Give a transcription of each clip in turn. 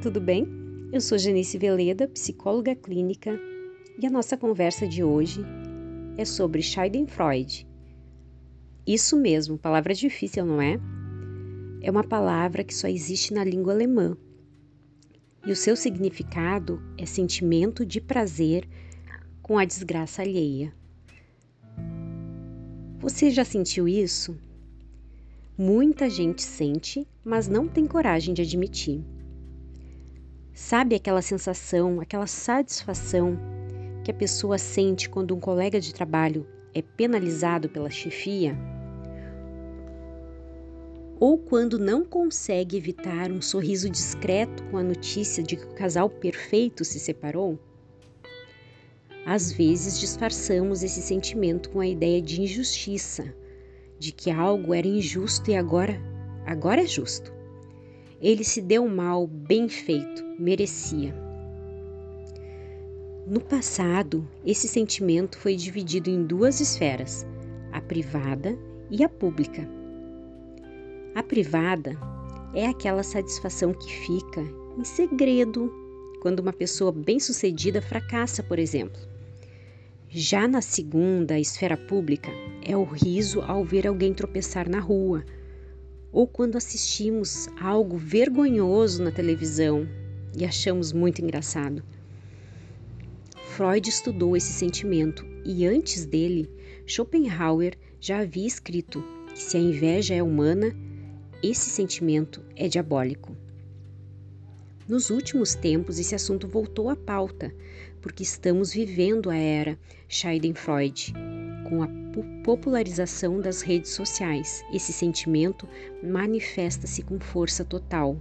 tudo bem? Eu sou Janice Veleda, psicóloga clínica, e a nossa conversa de hoje é sobre Schadenfreude. Isso mesmo, palavra difícil, não é? É uma palavra que só existe na língua alemã. E o seu significado é sentimento de prazer com a desgraça alheia. Você já sentiu isso? Muita gente sente, mas não tem coragem de admitir. Sabe aquela sensação, aquela satisfação que a pessoa sente quando um colega de trabalho é penalizado pela chefia? Ou quando não consegue evitar um sorriso discreto com a notícia de que o casal perfeito se separou? Às vezes disfarçamos esse sentimento com a ideia de injustiça, de que algo era injusto e agora, agora é justo. Ele se deu mal bem feito, merecia. No passado, esse sentimento foi dividido em duas esferas, a privada e a pública. A privada é aquela satisfação que fica em segredo quando uma pessoa bem-sucedida fracassa, por exemplo. Já na segunda esfera pública, é o riso ao ver alguém tropeçar na rua, ou quando assistimos algo vergonhoso na televisão e achamos muito engraçado. Freud estudou esse sentimento e antes dele, Schopenhauer já havia escrito que se a inveja é humana, esse sentimento é diabólico. Nos últimos tempos, esse assunto voltou à pauta, porque estamos vivendo a era Schadenfreude, com a popularização das redes sociais. Esse sentimento manifesta-se com força total.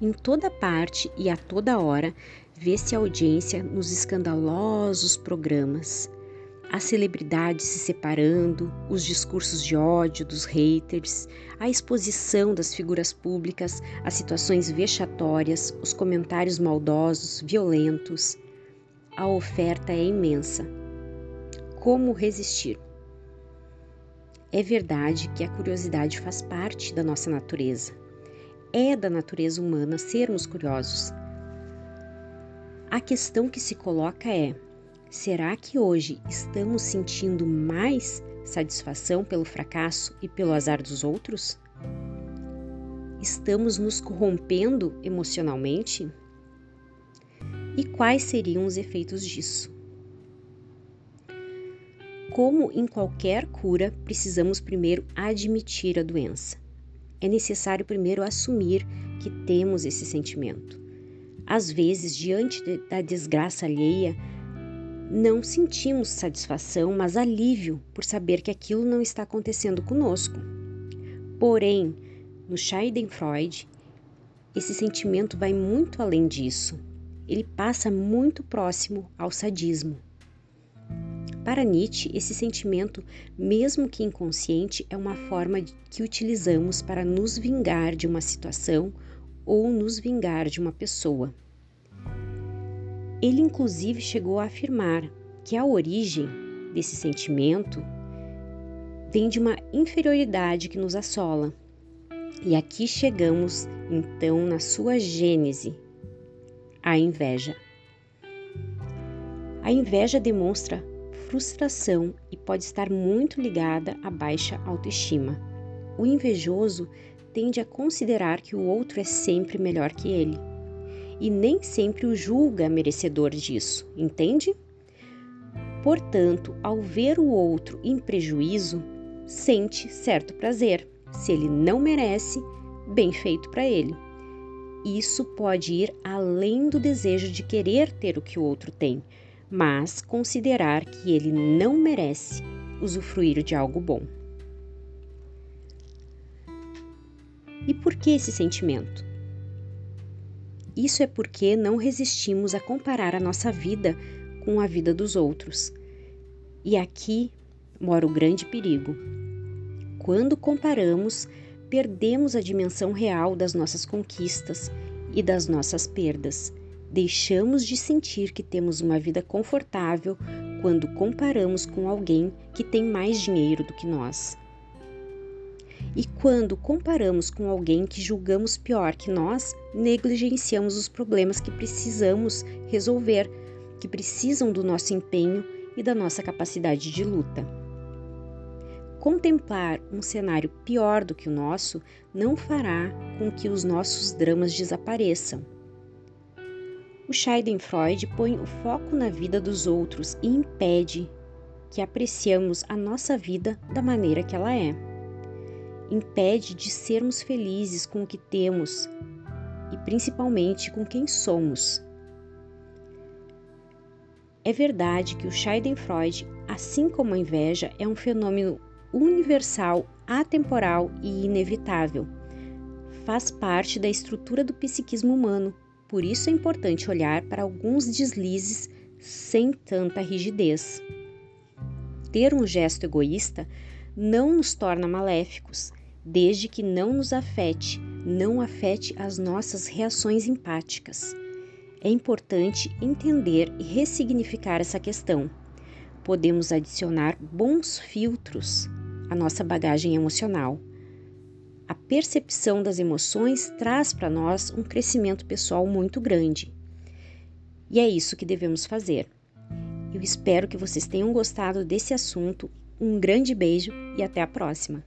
Em toda parte e a toda hora, vê-se audiência nos escandalosos programas as celebridades se separando, os discursos de ódio dos haters, a exposição das figuras públicas, as situações vexatórias, os comentários maldosos, violentos. A oferta é imensa. Como resistir? É verdade que a curiosidade faz parte da nossa natureza. É da natureza humana sermos curiosos. A questão que se coloca é: Será que hoje estamos sentindo mais satisfação pelo fracasso e pelo azar dos outros? Estamos nos corrompendo emocionalmente? E quais seriam os efeitos disso? Como em qualquer cura, precisamos primeiro admitir a doença. É necessário primeiro assumir que temos esse sentimento. Às vezes, diante da desgraça alheia, não sentimos satisfação, mas alívio por saber que aquilo não está acontecendo conosco. Porém, no Schadenfreude, esse sentimento vai muito além disso. Ele passa muito próximo ao sadismo. Para Nietzsche, esse sentimento, mesmo que inconsciente, é uma forma que utilizamos para nos vingar de uma situação ou nos vingar de uma pessoa. Ele, inclusive, chegou a afirmar que a origem desse sentimento vem de uma inferioridade que nos assola. E aqui chegamos, então, na sua gênese, a inveja. A inveja demonstra frustração e pode estar muito ligada à baixa autoestima. O invejoso tende a considerar que o outro é sempre melhor que ele e nem sempre o julga merecedor disso, entende? Portanto, ao ver o outro em prejuízo, sente certo prazer. Se ele não merece, bem feito para ele. Isso pode ir além do desejo de querer ter o que o outro tem, mas considerar que ele não merece usufruir de algo bom. E por que esse sentimento? Isso é porque não resistimos a comparar a nossa vida com a vida dos outros. E aqui mora o grande perigo. Quando comparamos, perdemos a dimensão real das nossas conquistas e das nossas perdas. Deixamos de sentir que temos uma vida confortável quando comparamos com alguém que tem mais dinheiro do que nós. E quando comparamos com alguém que julgamos pior que nós, negligenciamos os problemas que precisamos resolver, que precisam do nosso empenho e da nossa capacidade de luta. Contemplar um cenário pior do que o nosso não fará com que os nossos dramas desapareçam. O Schadenfreude põe o foco na vida dos outros e impede que apreciamos a nossa vida da maneira que ela é impede de sermos felizes com o que temos e principalmente com quem somos. É verdade que o Schadenfreude, assim como a inveja, é um fenômeno universal, atemporal e inevitável. Faz parte da estrutura do psiquismo humano, por isso é importante olhar para alguns deslizes sem tanta rigidez. Ter um gesto egoísta não nos torna maléficos, desde que não nos afete, não afete as nossas reações empáticas. É importante entender e ressignificar essa questão. Podemos adicionar bons filtros à nossa bagagem emocional. A percepção das emoções traz para nós um crescimento pessoal muito grande. E é isso que devemos fazer. Eu espero que vocês tenham gostado desse assunto. Um grande beijo e até a próxima!